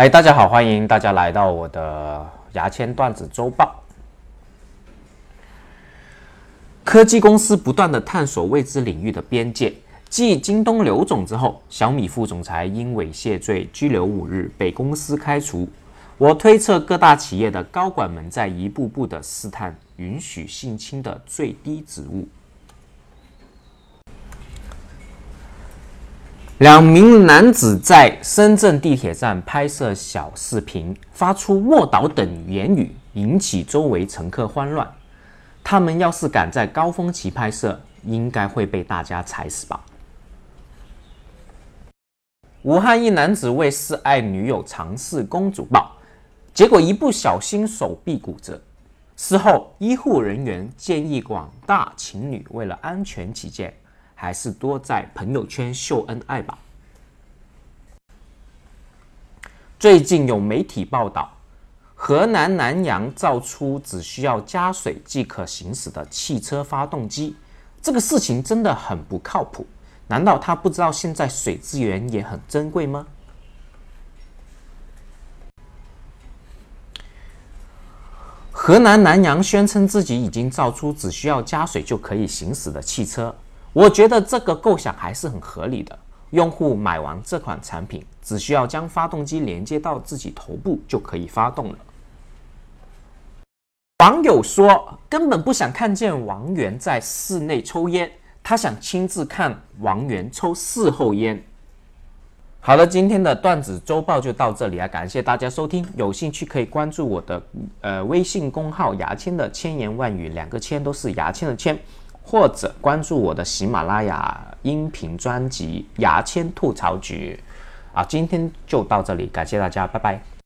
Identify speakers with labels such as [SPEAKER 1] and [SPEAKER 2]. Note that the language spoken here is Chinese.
[SPEAKER 1] 哎，大家好，欢迎大家来到我的牙签段子周报。科技公司不断的探索未知领域的边界。继京东刘总之后，小米副总裁因猥亵罪拘留五日，被公司开除。我推测各大企业的高管们在一步步的试探允许性侵的最低职务。两名男子在深圳地铁站拍摄小视频，发出“卧倒”等言语，引起周围乘客慌乱。他们要是敢在高峰期拍摄，应该会被大家踩死吧？武汉一男子为示爱女友尝试公主抱，结果一不小心手臂骨折。事后，医护人员建议广大情侣为了安全起见。还是多在朋友圈秀恩爱吧。最近有媒体报道，河南南阳造出只需要加水即可行驶的汽车发动机，这个事情真的很不靠谱。难道他不知道现在水资源也很珍贵吗？河南南阳宣称自己已经造出只需要加水就可以行驶的汽车。我觉得这个构想还是很合理的。用户买完这款产品，只需要将发动机连接到自己头部就可以发动了。网友说，根本不想看见王源在室内抽烟，他想亲自看王源抽事后烟。好了，今天的段子周报就到这里啊，感谢大家收听。有兴趣可以关注我的呃微信公号“牙签的千言万语”，两个“签”都是牙签的“签”。或者关注我的喜马拉雅音频专辑《牙签吐槽局》，啊，今天就到这里，感谢大家，拜拜。